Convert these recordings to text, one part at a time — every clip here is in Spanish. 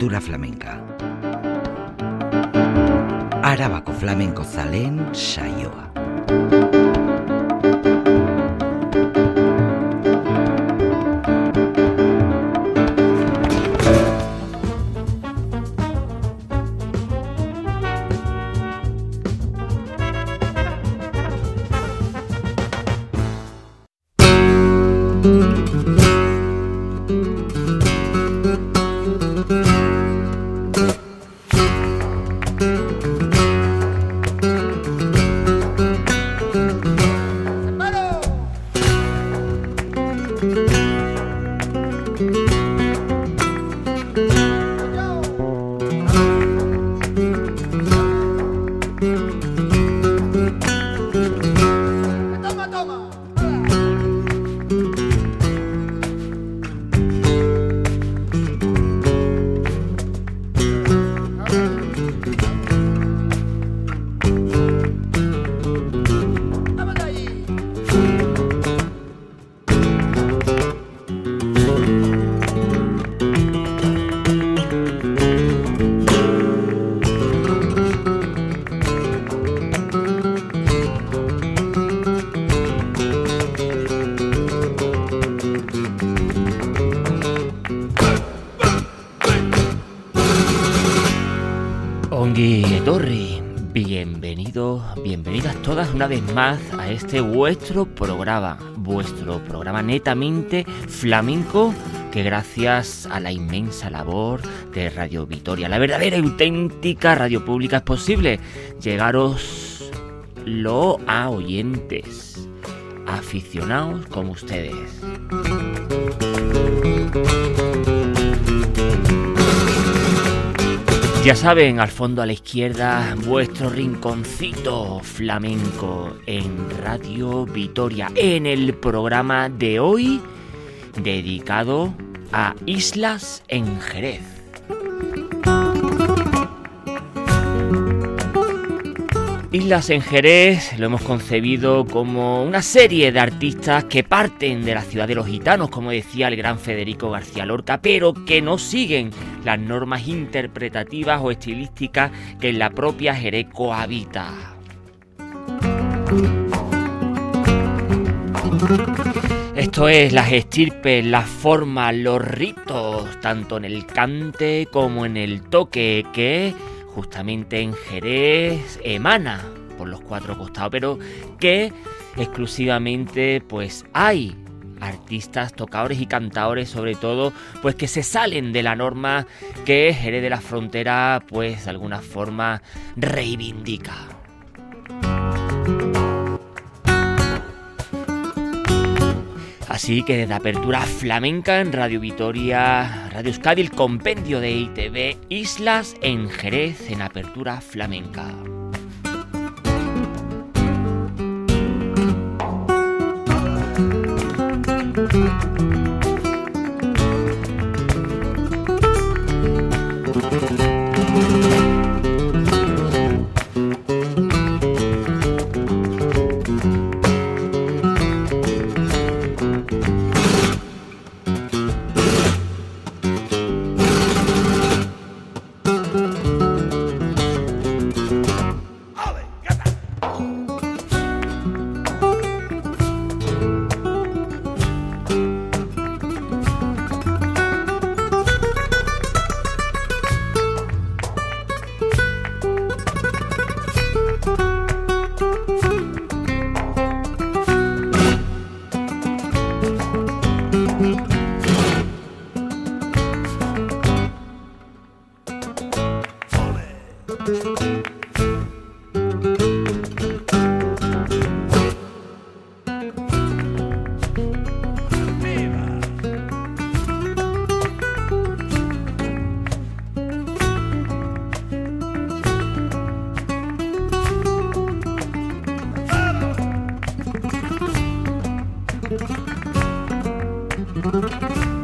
Apertura flamenca. Arabako flamenco zalen saioa. Una vez más a este vuestro programa, vuestro programa netamente flamenco que gracias a la inmensa labor de Radio Vitoria, la verdadera y auténtica radio pública es posible llegaros lo a oyentes, aficionados como ustedes. Ya saben, al fondo a la izquierda, vuestro rinconcito flamenco en Radio Vitoria, en el programa de hoy dedicado a Islas en Jerez. Islas en Jerez lo hemos concebido como una serie de artistas que parten de la ciudad de los gitanos, como decía el gran Federico García Lorca, pero que no siguen las normas interpretativas o estilísticas que en la propia Jerez cohabita. Esto es las estirpes, las formas, los ritos, tanto en el cante como en el toque, que justamente en Jerez emana por los cuatro costados, pero que exclusivamente pues hay artistas, tocadores y cantadores sobre todo, pues que se salen de la norma que Jerez de la Frontera pues de alguna forma reivindica. Así que desde Apertura Flamenca en Radio Vitoria, Radio Euskadi, compendio de ITV, Islas en Jerez en Apertura Flamenca. Thank you.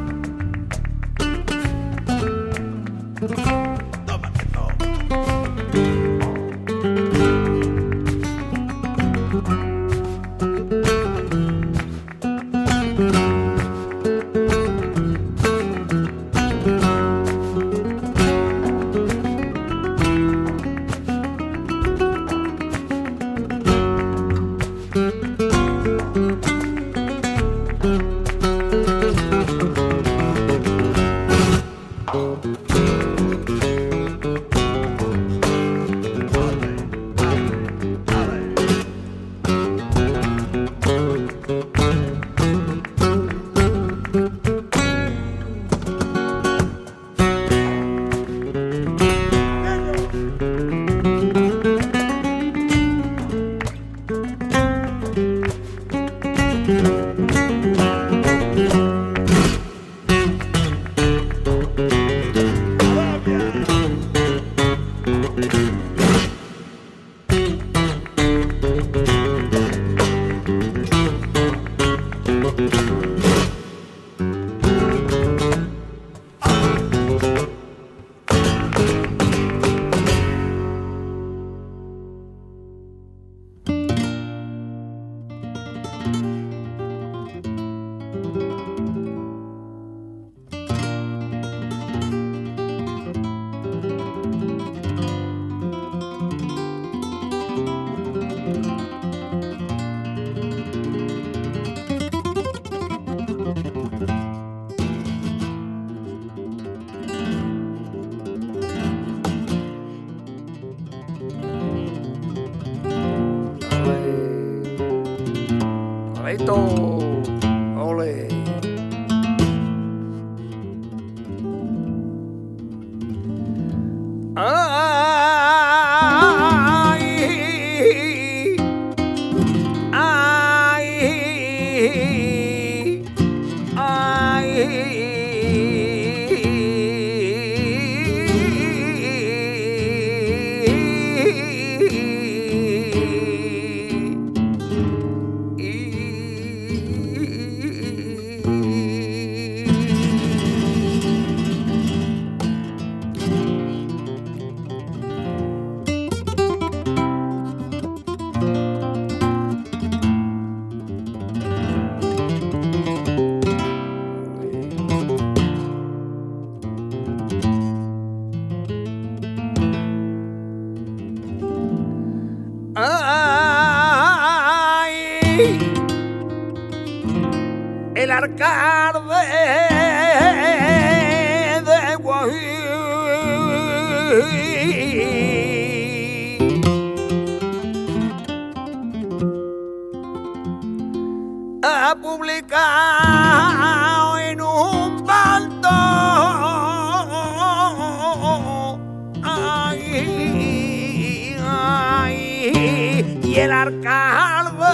y el arcalde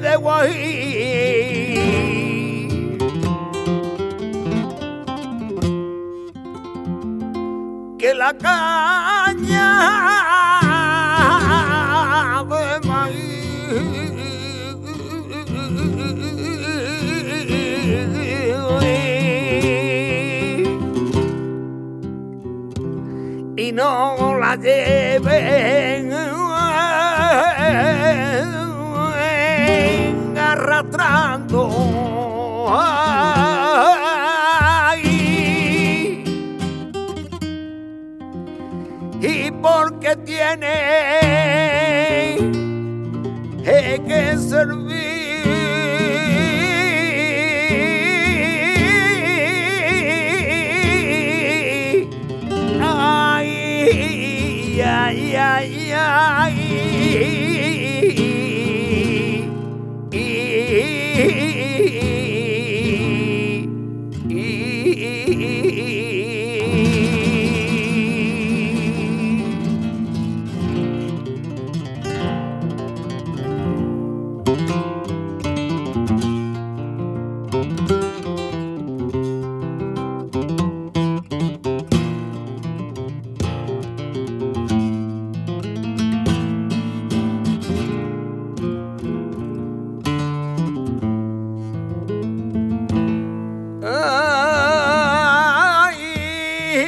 de Guají. Que la caña ven arrastrando. Y porque tiene eh, que ser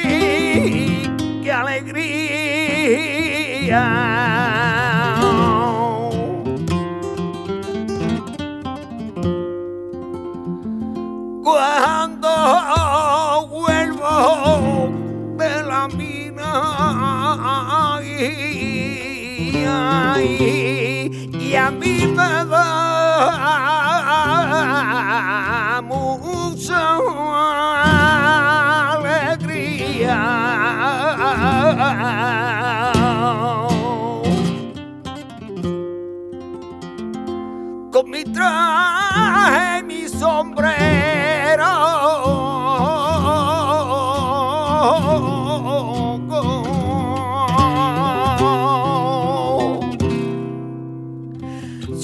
Qué alegría! Cuando vuelvo de la mina, y a mí me da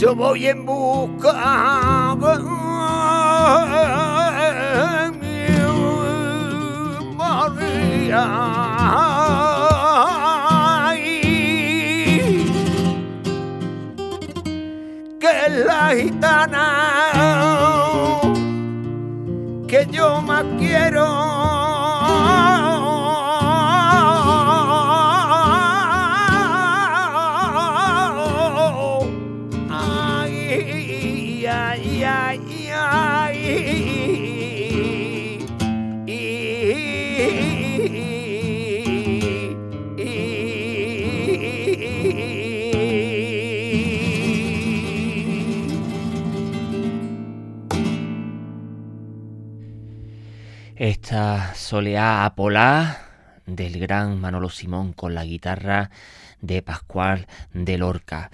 yo voy en busca de mi María. que es la gitana que yo más quiero. Esta soleá apolá del gran Manolo Simón con la guitarra de Pascual de Lorca.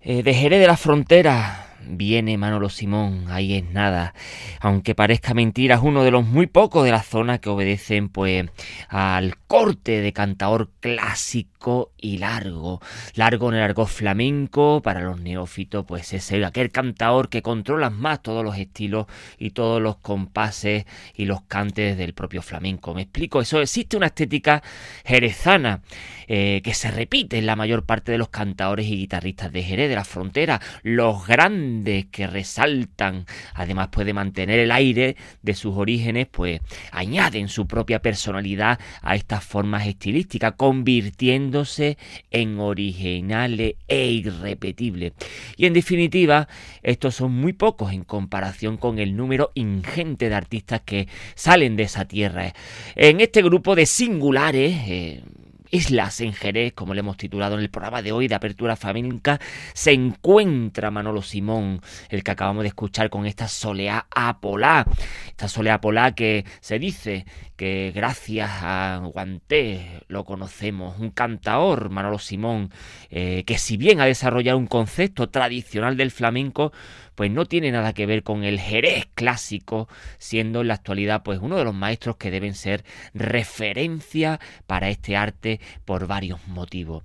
Eh, de Jerez de la Frontera viene Manolo Simón, ahí es nada. Aunque parezca mentira, es uno de los muy pocos de la zona que obedecen pues al corte de cantador clásico y largo. Largo en el argot flamenco, para los neófitos pues es aquel cantador que controla más todos los estilos y todos los compases y los cantes del propio flamenco. Me explico, eso existe una estética jerezana eh, que se repite en la mayor parte de los cantadores y guitarristas de Jerez de la frontera. Los grandes que resaltan, además puede mantener el aire de sus orígenes, pues añaden su propia personalidad a estas formas estilísticas, convirtiéndose en originales e irrepetibles. Y en definitiva, estos son muy pocos en comparación con el número ingente de artistas que salen de esa tierra. En este grupo de singulares, eh, Islas en Jerez, como le hemos titulado en el programa de hoy de Apertura Flamenca, se encuentra Manolo Simón, el que acabamos de escuchar con esta soleá apolá. Esta soleá apolá que se dice que gracias a Guanté lo conocemos, un cantaor, Manolo Simón, eh, que si bien ha desarrollado un concepto tradicional del flamenco, pues no tiene nada que ver con el Jerez clásico, siendo en la actualidad pues uno de los maestros que deben ser referencia para este arte por varios motivos.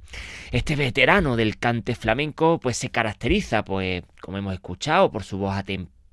Este veterano del cante flamenco pues se caracteriza pues como hemos escuchado por su voz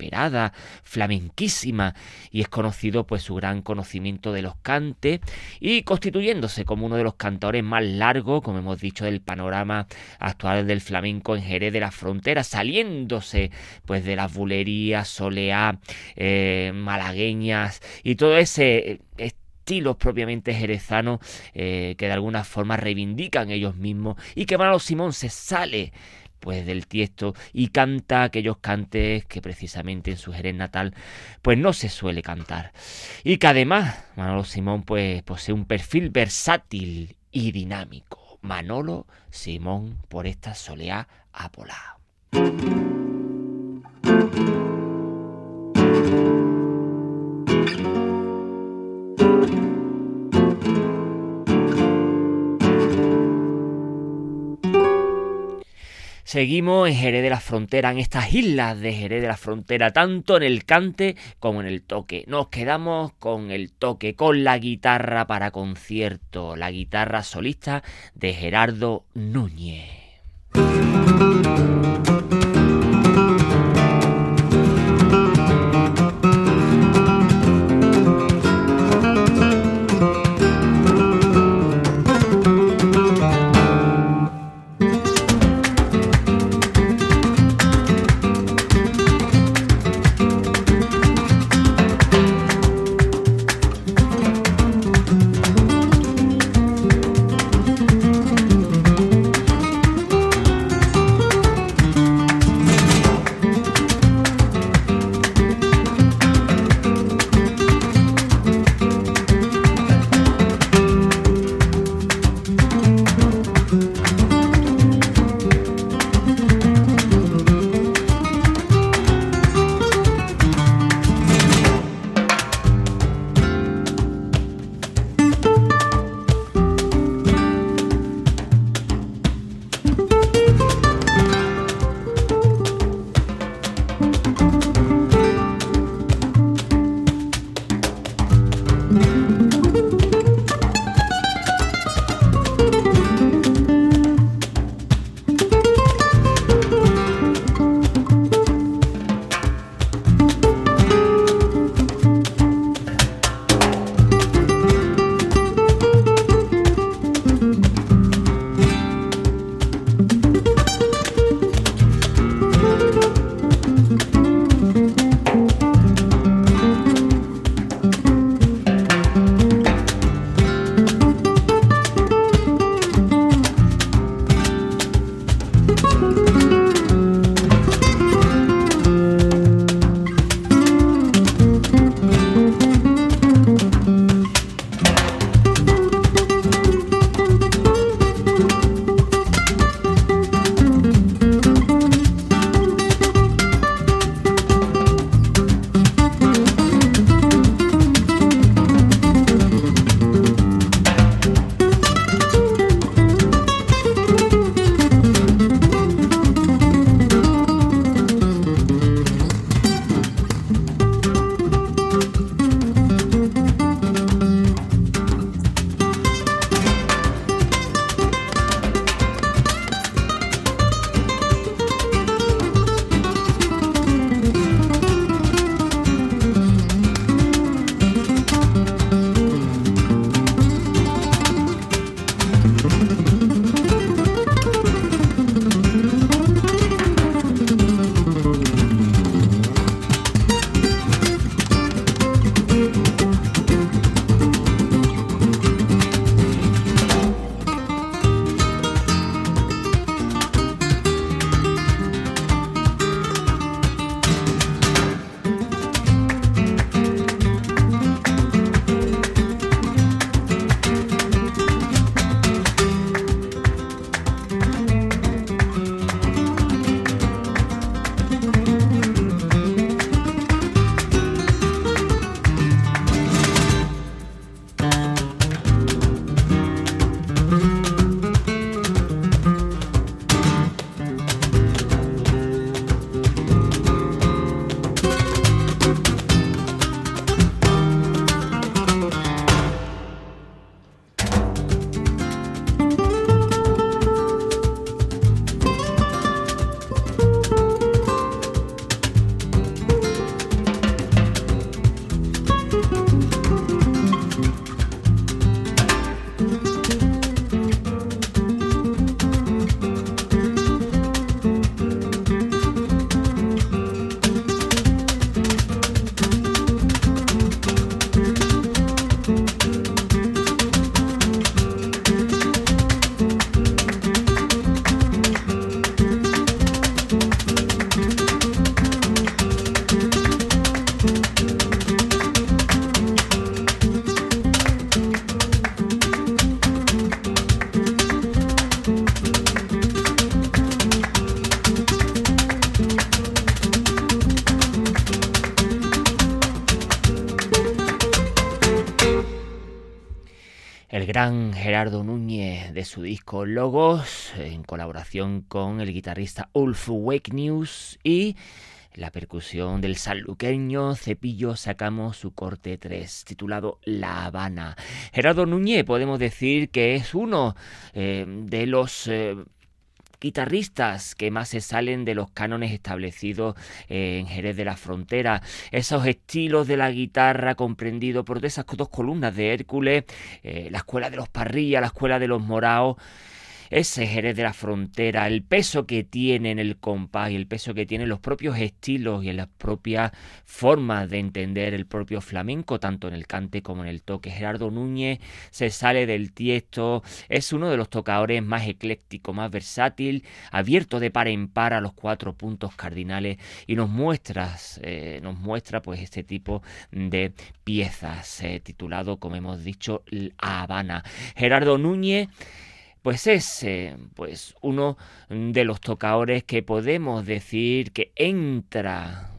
atemporal flamenquísima, y es conocido pues su gran conocimiento de los cantes y constituyéndose como uno de los cantores más largos, como hemos dicho, del panorama actual del flamenco en Jerez de la Frontera, saliéndose pues de las bulerías, soleá, eh, malagueñas y todo ese estilos propiamente jerezanos eh, que de alguna forma reivindican ellos mismos y que Manolo Simón se sale pues del tiesto y canta aquellos cantes que precisamente en su Jerez natal pues no se suele cantar. Y que además Manolo Simón pues posee un perfil versátil y dinámico. Manolo Simón por esta soleá apolá Seguimos en Jerez de la Frontera, en estas islas de Jerez de la Frontera, tanto en el cante como en el toque. Nos quedamos con el toque, con la guitarra para concierto, la guitarra solista de Gerardo Núñez. Gerardo Núñez de su disco Logos, en colaboración con el guitarrista Ulf Wake News y la percusión del sanluqueño Cepillo sacamos su corte 3 titulado La Habana. Gerardo Núñez podemos decir que es uno eh, de los eh, guitarristas que más se salen de los cánones establecidos eh, en Jerez de la Frontera. Esos estilos de la guitarra comprendido por esas dos columnas de Hércules, la escuela de los Parrillas, la escuela de los Moraos ese Jerez de la Frontera, el peso que tiene en el compás y el peso que tienen los propios estilos y en las propias formas de entender el propio flamenco, tanto en el cante como en el toque. Gerardo Núñez se sale del tiesto, es uno de los tocadores más eclécticos, más versátil, abierto de par en par a los cuatro puntos cardinales y nos muestra, eh, nos muestra pues este tipo de piezas eh, titulado, como hemos dicho, Habana. Gerardo Núñez pues es pues uno de los tocadores que podemos decir que entra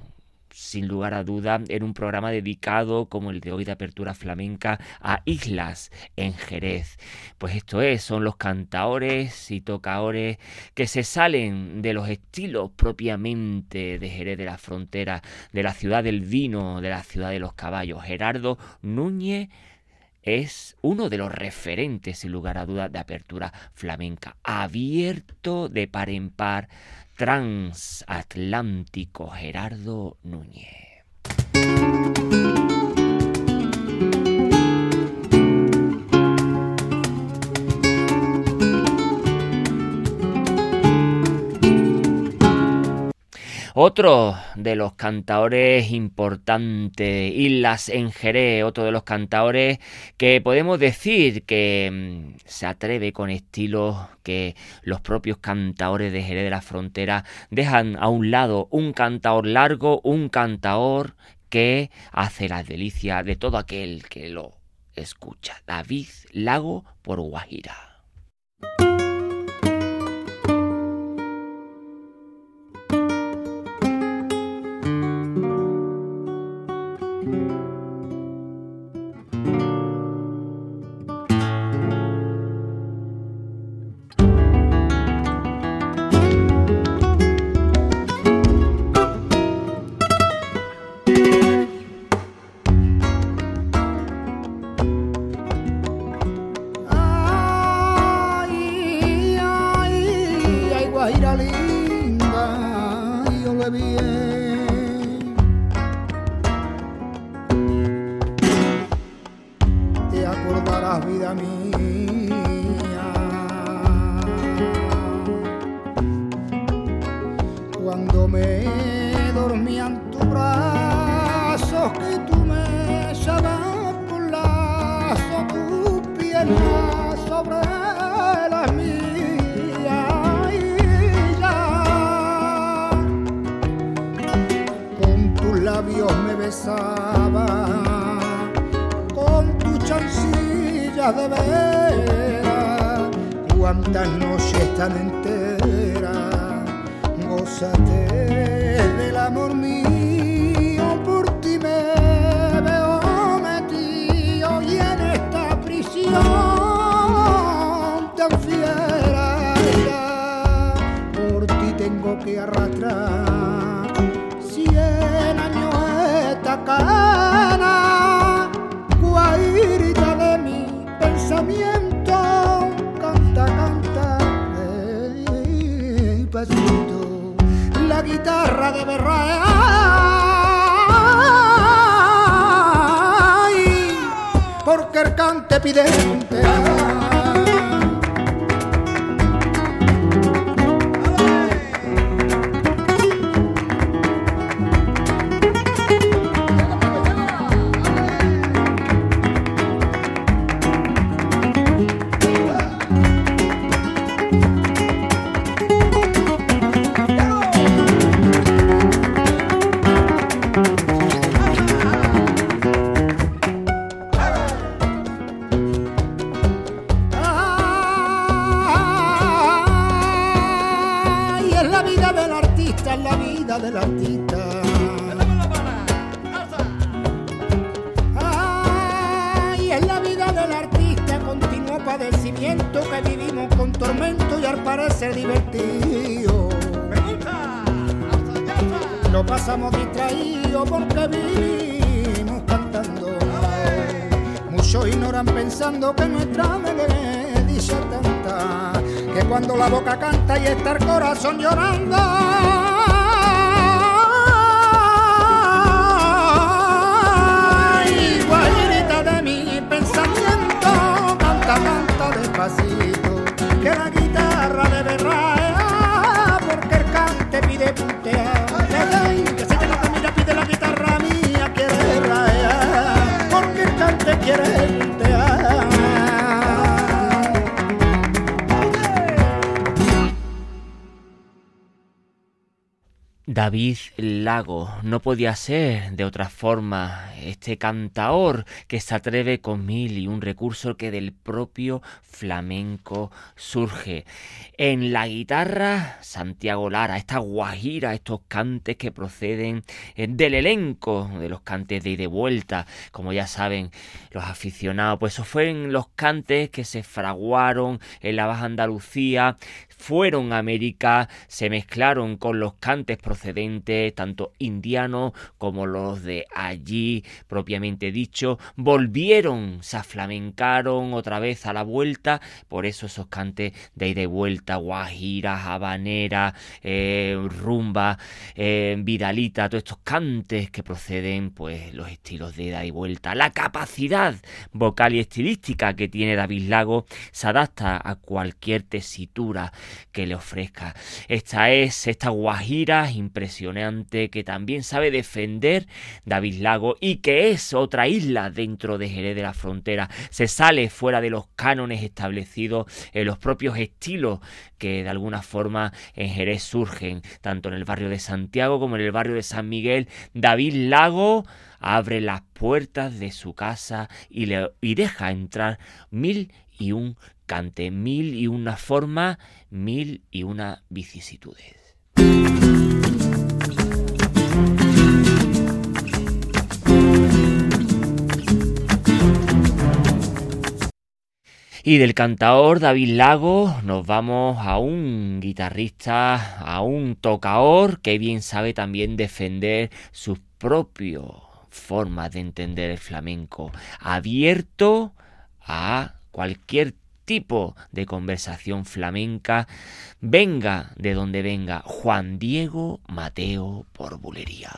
sin lugar a duda en un programa dedicado como el de hoy de apertura flamenca a islas en Jerez. Pues esto es, son los cantaores y tocadores que se salen de los estilos propiamente de Jerez de la Frontera, de la ciudad del vino, de la ciudad de los caballos. Gerardo Núñez es uno de los referentes, sin lugar a duda, de apertura flamenca, abierto de par en par, transatlántico Gerardo Núñez. Otro de los cantadores importantes, Islas en Jerez, otro de los cantadores que podemos decir que mm, se atreve con estilos que los propios cantadores de Jerez de la Frontera dejan a un lado un cantador largo, un cantador que hace la delicia de todo aquel que lo escucha. David Lago por Guajira. David Lago. No podía ser de otra forma este cantaor que se atreve con mil y un recurso que del propio flamenco surge. En la guitarra, Santiago Lara, esta guajira, estos cantes que proceden eh, del elenco de los cantes de y vuelta, como ya saben los aficionados, pues esos fueron los cantes que se fraguaron en la Baja Andalucía, fueron a América, se mezclaron con los cantes procedentes, tanto indianos como los de allí, propiamente dicho, volvieron, se aflamencaron otra vez a la vuelta, por eso esos cantes de ida y vuelta, guajira, habanera, eh, rumba, eh, viralita, todos estos cantes que proceden, pues los estilos de ida y vuelta, la capacidad vocal y estilística que tiene David Lago se adapta a cualquier tesitura que le ofrezca. Esta es esta guajira impresionante que también sabe defender David Lago y que es otra isla dentro de Jerez de la Frontera. Se sale fuera de los cánones establecidos en los propios estilos que de alguna forma en Jerez surgen, tanto en el barrio de Santiago como en el barrio de San Miguel. David Lago abre las puertas de su casa y, le, y deja entrar mil y un cante, mil y una forma, mil y una vicisitudes. Y del cantaor David Lago nos vamos a un guitarrista, a un tocaor que bien sabe también defender sus propias formas de entender el flamenco, abierto a cualquier tipo de conversación flamenca, venga de donde venga Juan Diego Mateo por bulería.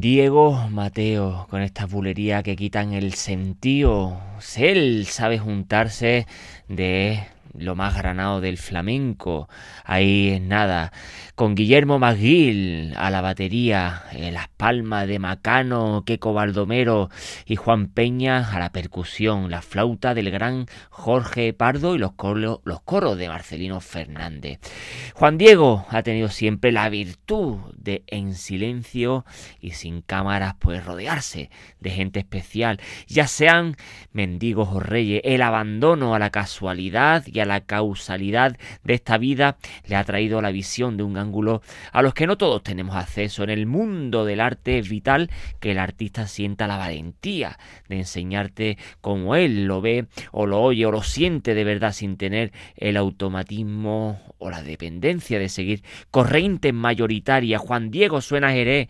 Diego Mateo, con esta bulería que quitan el sentido. Él sabe juntarse de lo más granado del flamenco. Ahí es nada. Con Guillermo Maguil a la batería, eh, las palmas de Macano, Queco Baldomero y Juan Peña a la percusión, la flauta del gran Jorge Pardo y los coros, los coros de Marcelino Fernández. Juan Diego ha tenido siempre la virtud de en silencio y sin cámaras pues rodearse de gente especial, ya sean mendigos o reyes. El abandono a la casualidad y a la causalidad de esta vida le ha traído la visión de un ángulo a los que no todos tenemos acceso. En el mundo del arte es vital que el artista sienta la valentía de enseñarte como él lo ve o lo oye o lo siente de verdad sin tener el automatismo o la dependencia de seguir corrientes mayoritarias. Juan Diego suena Jerez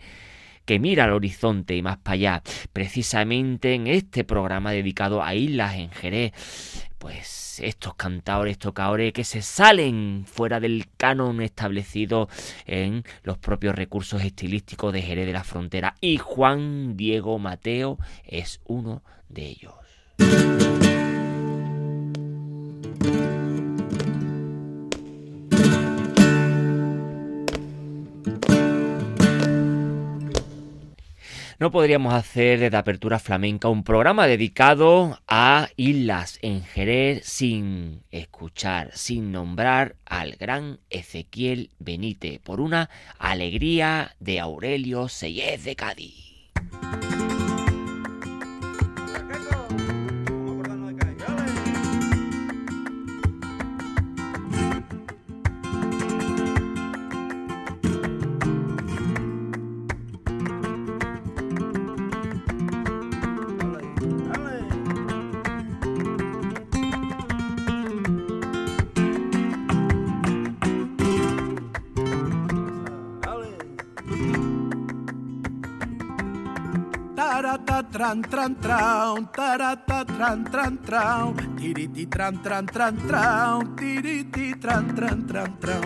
que mira al horizonte y más para allá, precisamente en este programa dedicado a islas en Jerez, pues estos cantadores, tocadores que se salen fuera del canon establecido en los propios recursos estilísticos de Jerez de la Frontera y Juan Diego Mateo es uno de ellos. No podríamos hacer desde Apertura Flamenca un programa dedicado a islas en Jerez sin escuchar, sin nombrar al gran Ezequiel Benítez por una alegría de Aurelio Sellez de Cádiz. Tran tran tran tarata tran tran tran tiriti tran tran tran tran tiriti tran tran tran tran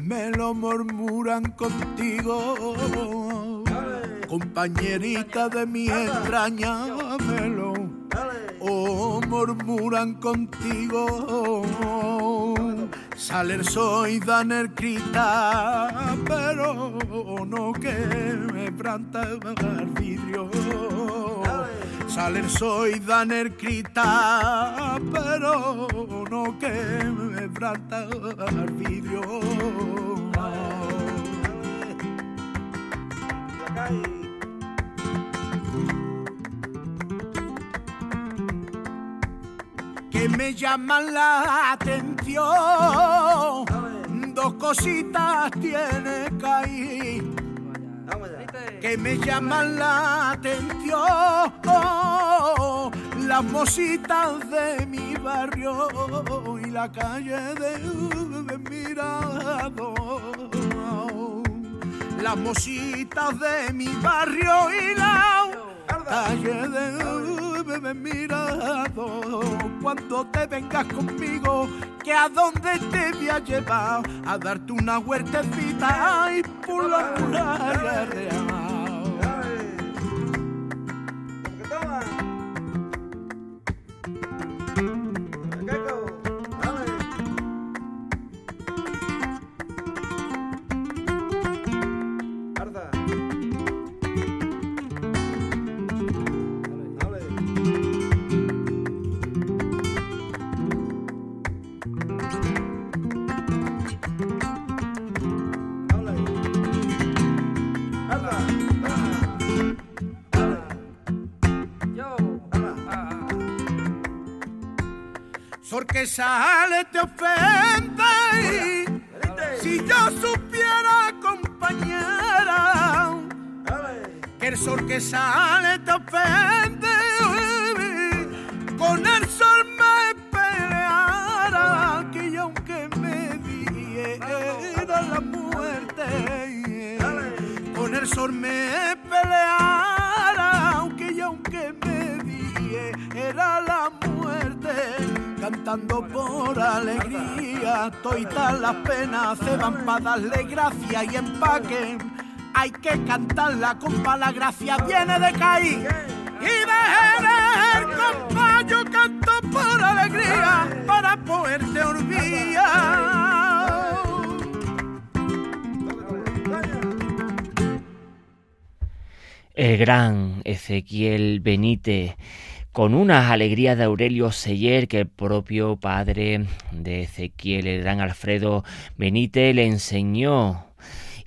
Me lo murmuran contigo, compañerita de mi entraña, oh, murmuran contigo. Saler soy daner crita, pero no que me planta el vidrio. Saler soy daner crita, pero no que me planta el vidrio. Que me llaman la atención. Dos cositas tiene que ir que me llaman la atención. Las mositas de mi barrio y la calle de Mirado. Las mositas de mi barrio y la calle de mirado. Cuando te vengas conmigo que a dónde te voy a llevar a darte una huertecita y por real porque sale te ofende. Si yo supiera, compañera, que el sol que sale te ofende, con el sol me peleara, que aunque me diera la muerte, con el sol me peleara, cantando por alegría, todas las penas se van para darle gracia y empaque. Hay que cantarla, compa, la gracia viene de caer. Y de compa, yo canto por alegría para poderte olvidar. El gran Ezequiel Benítez con unas alegrías de Aurelio Seller que el propio padre de Ezequiel, el gran Alfredo Benítez, le enseñó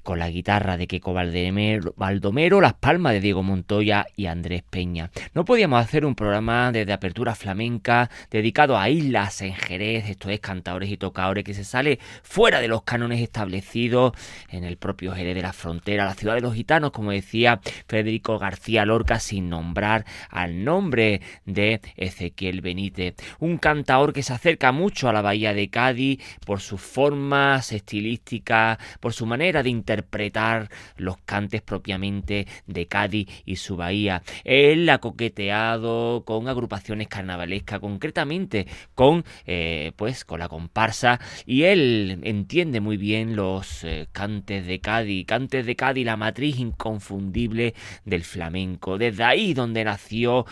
con la guitarra de Queco Baldomero, las palmas de Diego Montoya y Andrés Peña. No podíamos hacer un programa desde apertura flamenca dedicado a islas en Jerez, esto es cantadores y tocadores que se sale fuera de los cánones establecidos en el propio Jerez de la frontera, la ciudad de los gitanos, como decía Federico García Lorca, sin nombrar al nombre de Ezequiel Benítez. Un cantador que se acerca mucho a la bahía de Cádiz por sus formas estilísticas, por su manera de interpretar interpretar los cantes propiamente de Cádiz y su bahía. Él ha coqueteado con agrupaciones carnavalescas, concretamente con, eh, pues, con la comparsa, y él entiende muy bien los eh, cantes de Cádiz, cantes de Cádiz, la matriz inconfundible del flamenco. Desde ahí donde nació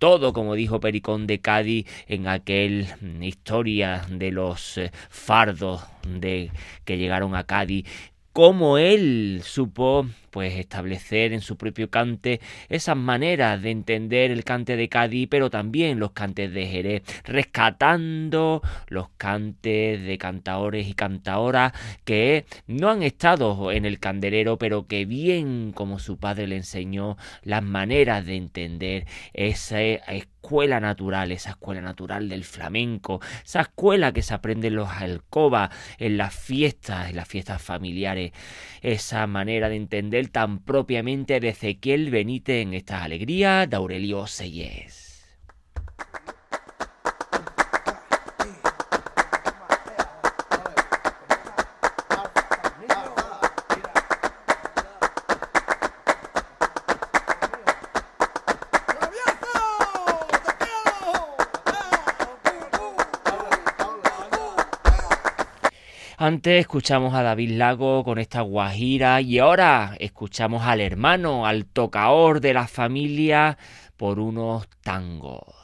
todo, como dijo Pericón de Cádiz en aquel mm, historia de los eh, fardos de que llegaron a Cádiz cómo él supo pues establecer en su propio cante esas maneras de entender el cante de Cádiz, pero también los cantes de Jerez, rescatando los cantes de cantaores y cantaoras que no han estado en el candelero, pero que bien como su padre le enseñó las maneras de entender esa escuela natural, esa escuela natural del flamenco, esa escuela que se aprende en los alcobas, en las fiestas, en las fiestas familiares, esa manera de entender tan propiamente de Ezequiel Benítez en estas alegrías de Aurelio Seyes. Antes escuchamos a David Lago con esta guajira y ahora escuchamos al hermano, al tocaor de la familia por unos tangos.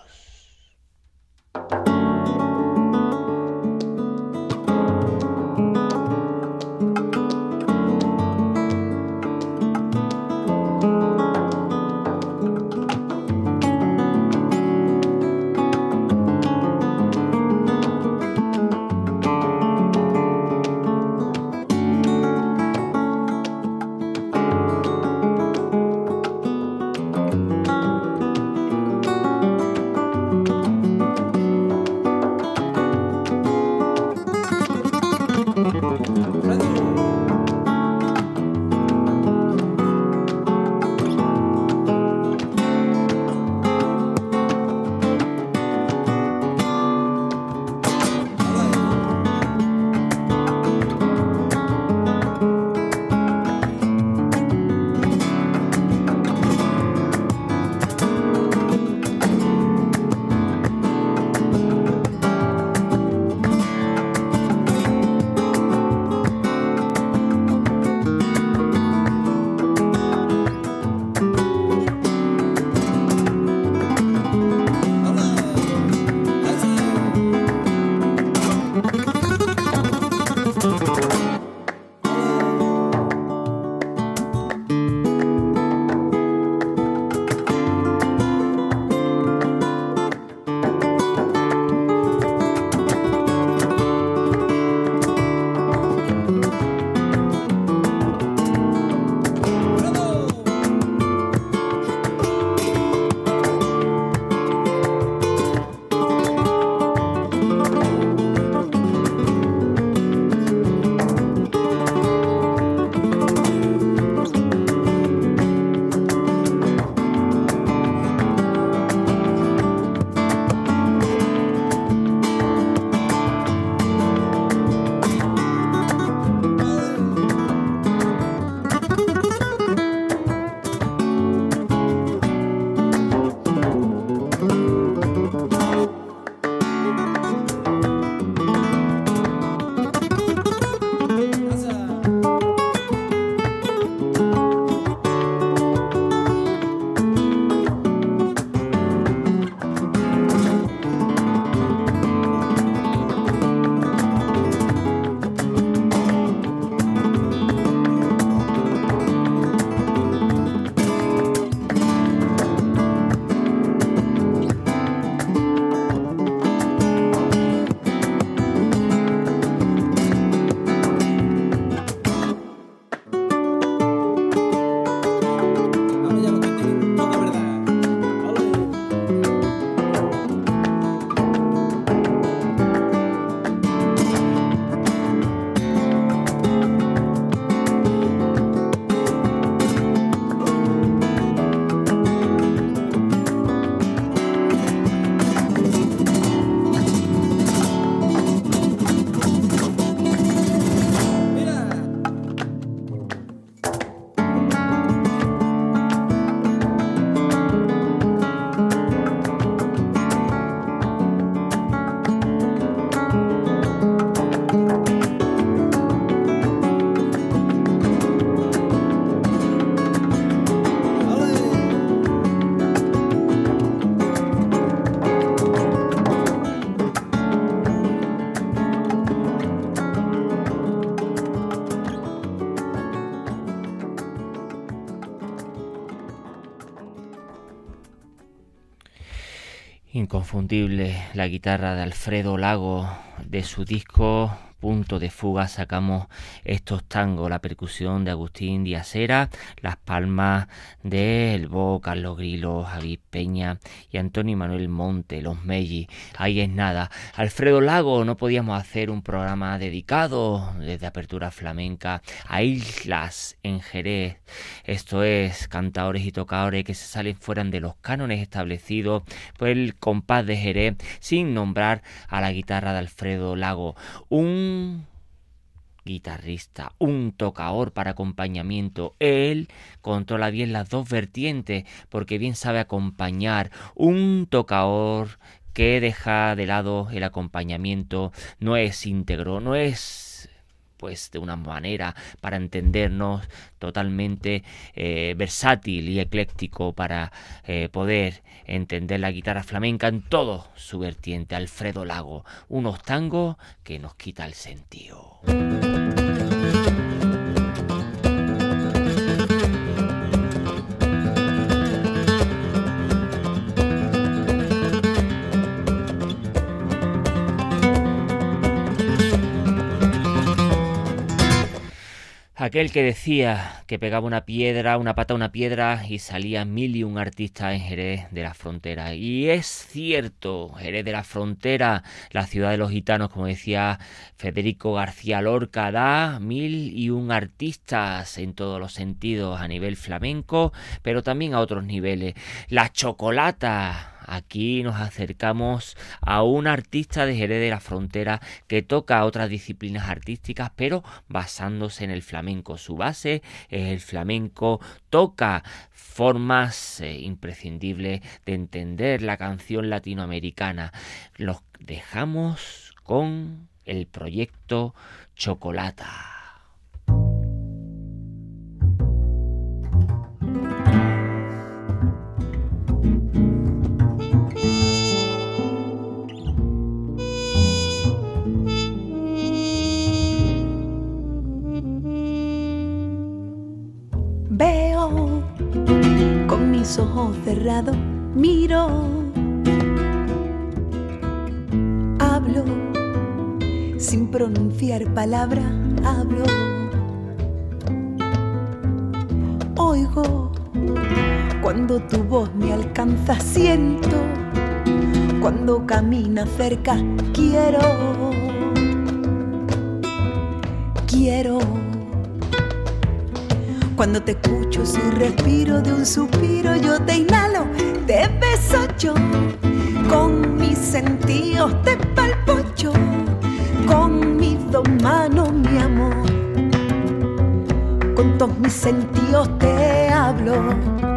La guitarra de Alfredo Lago de su disco punto de fuga sacamos estos tangos, la percusión de Agustín Díazera, las palmas de El Bo, Carlos Grilo, Javi Peña y Antonio Manuel Monte, los Melli. Ahí es nada. Alfredo Lago, no podíamos hacer un programa dedicado desde Apertura Flamenca a islas en Jerez. Esto es cantadores y tocadores que se salen fuera de los cánones establecidos por el compás de Jerez sin nombrar a la guitarra de Alfredo Lago. Un guitarrista, un tocador para acompañamiento. Él controla bien las dos vertientes porque bien sabe acompañar. Un tocador que deja de lado el acompañamiento no es íntegro, no es pues de una manera para entendernos totalmente eh, versátil y ecléctico para eh, poder entender la guitarra flamenca en todo su vertiente. Alfredo Lago, unos tangos que nos quita el sentido. Aquel que decía que pegaba una piedra, una pata a una piedra y salía mil y un artista en Jerez de la Frontera. Y es cierto, Jerez de la Frontera, la ciudad de los gitanos, como decía Federico García Lorca, da mil y un artistas en todos los sentidos, a nivel flamenco, pero también a otros niveles. La chocolata Aquí nos acercamos a un artista de Jerez de la Frontera que toca otras disciplinas artísticas, pero basándose en el flamenco. Su base es el flamenco, toca formas eh, imprescindibles de entender la canción latinoamericana. Los dejamos con el proyecto Chocolata. Ojos cerrados miro, hablo, sin pronunciar palabra, hablo, oigo, cuando tu voz me alcanza, siento, cuando camina cerca, quiero, quiero cuando te escucho, si respiro de un suspiro, yo te inhalo, te beso yo. Con mis sentidos te palpo yo. Con mis dos manos, mi amor. Con todos mis sentidos te hablo.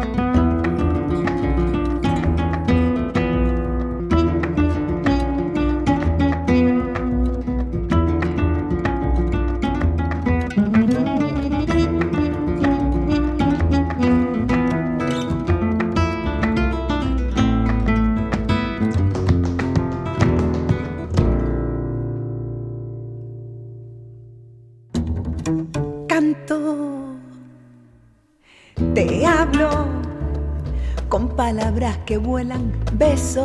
Vuelan, beso,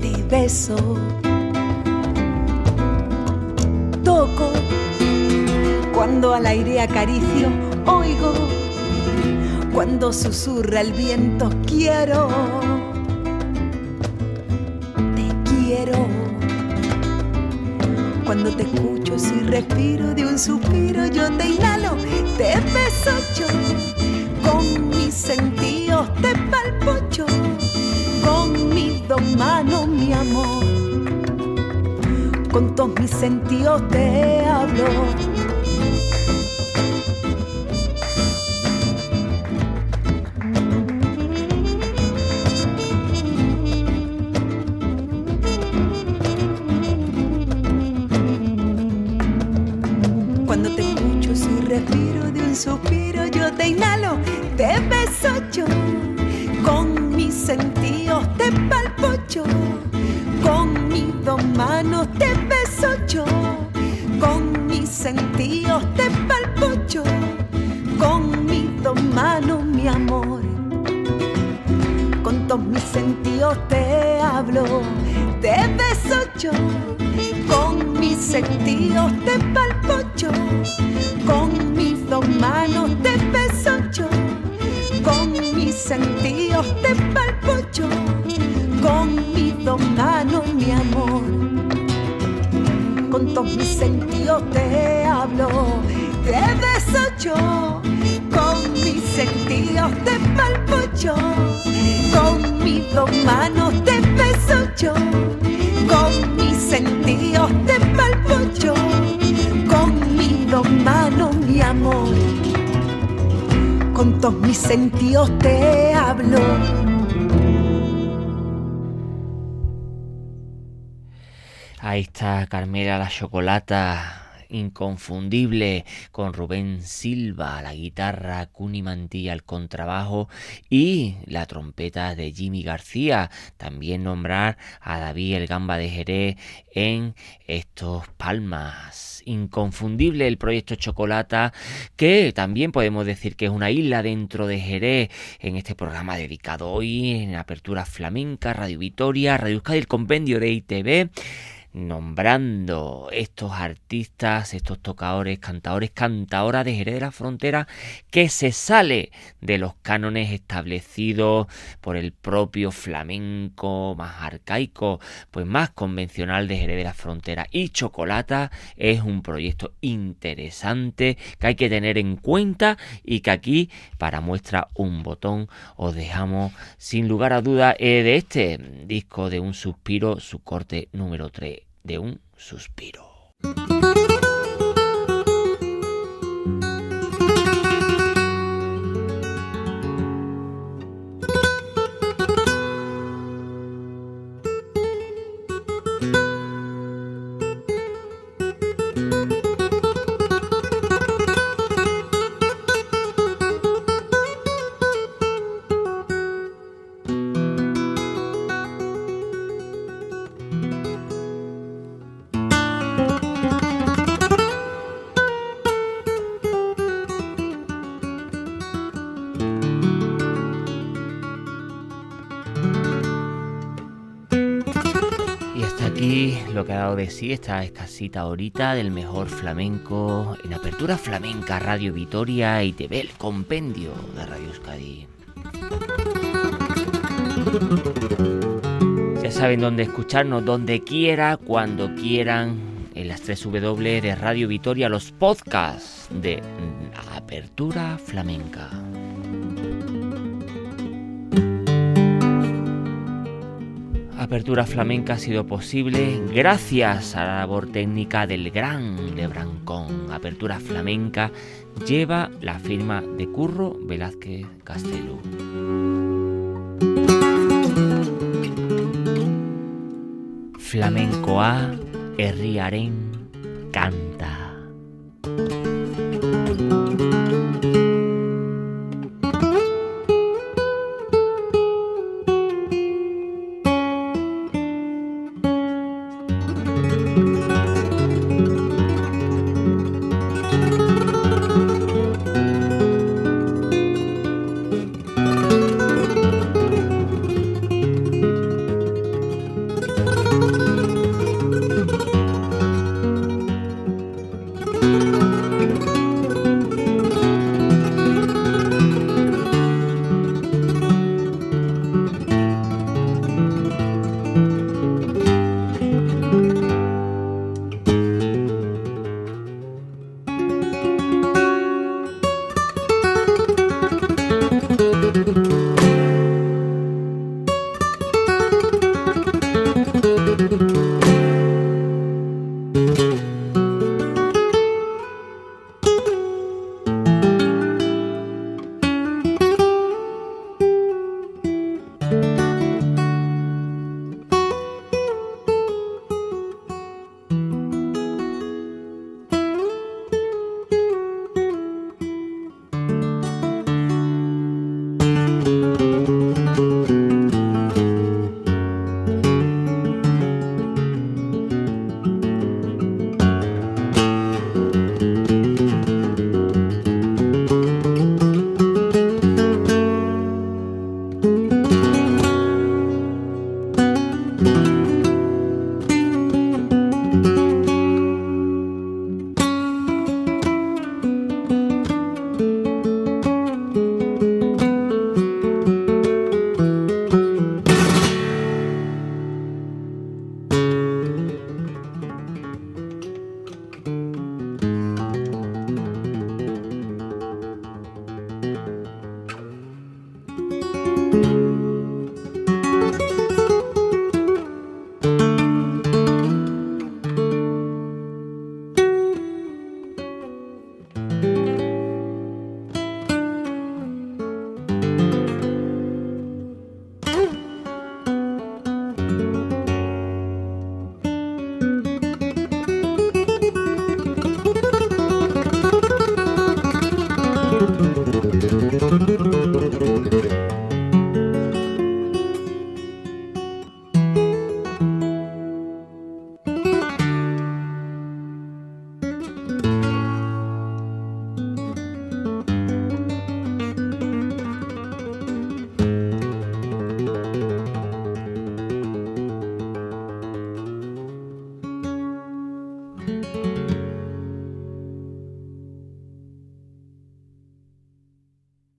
te beso, toco, cuando al aire acaricio, oigo, cuando susurra el viento, quiero, te quiero. Cuando te escucho, si respiro de un suspiro, yo te inhalo, te beso yo sentidos te palpo yo, con mis dos manos mi amor, con todos mis sentidos te hablo. Cuando te respiro de un suspiro yo te inhalo te beso yo, con mis sentidos te palpo yo, con mis dos manos te beso yo, con mis sentidos te palpo yo, con mis dos manos mi amor, con todos mis sentidos te hablo, te beso yo, con mis sentidos te palpo yo, manos te beso yo, con mis sentidos te palpo con mis dos manos mi amor, con todos mis sentidos te hablo, te beso yo con mis sentidos te palpo con mis dos manos te beso con mis sentidos te palpo yo, con mis dos manos con todos mis sentidos te hablo. Ahí está Carmela la Chocolata inconfundible con Rubén Silva, la guitarra, Cuni al contrabajo y la trompeta de Jimmy García. También nombrar a David el Gamba de Jerez en estos palmas. Inconfundible el proyecto Chocolata, que también podemos decir que es una isla dentro de Jerez en este programa dedicado hoy en Apertura Flamenca, Radio Vitoria, Radio Euskadi, el compendio de ITV nombrando estos artistas, estos tocadores, cantadores, cantadoras de Jerez de la Frontera, que se sale de los cánones establecidos por el propio flamenco más arcaico, pues más convencional de Jerez de la Frontera. Y Chocolata es un proyecto interesante que hay que tener en cuenta y que aquí, para muestra un botón, os dejamos sin lugar a duda eh, de este disco de un suspiro, su corte número 3 de un suspiro. Sí esta escasita horita del mejor flamenco en Apertura Flamenca Radio Vitoria y TV, el compendio de Radio Euskadi. Ya saben dónde escucharnos, donde quiera, cuando quieran, en las 3 W de Radio Vitoria, los podcasts de Apertura Flamenca. Apertura flamenca ha sido posible gracias a la labor técnica del gran Lebrancón. Apertura flamenca lleva la firma de Curro Velázquez Castelo. Flamencoa herriaren canta.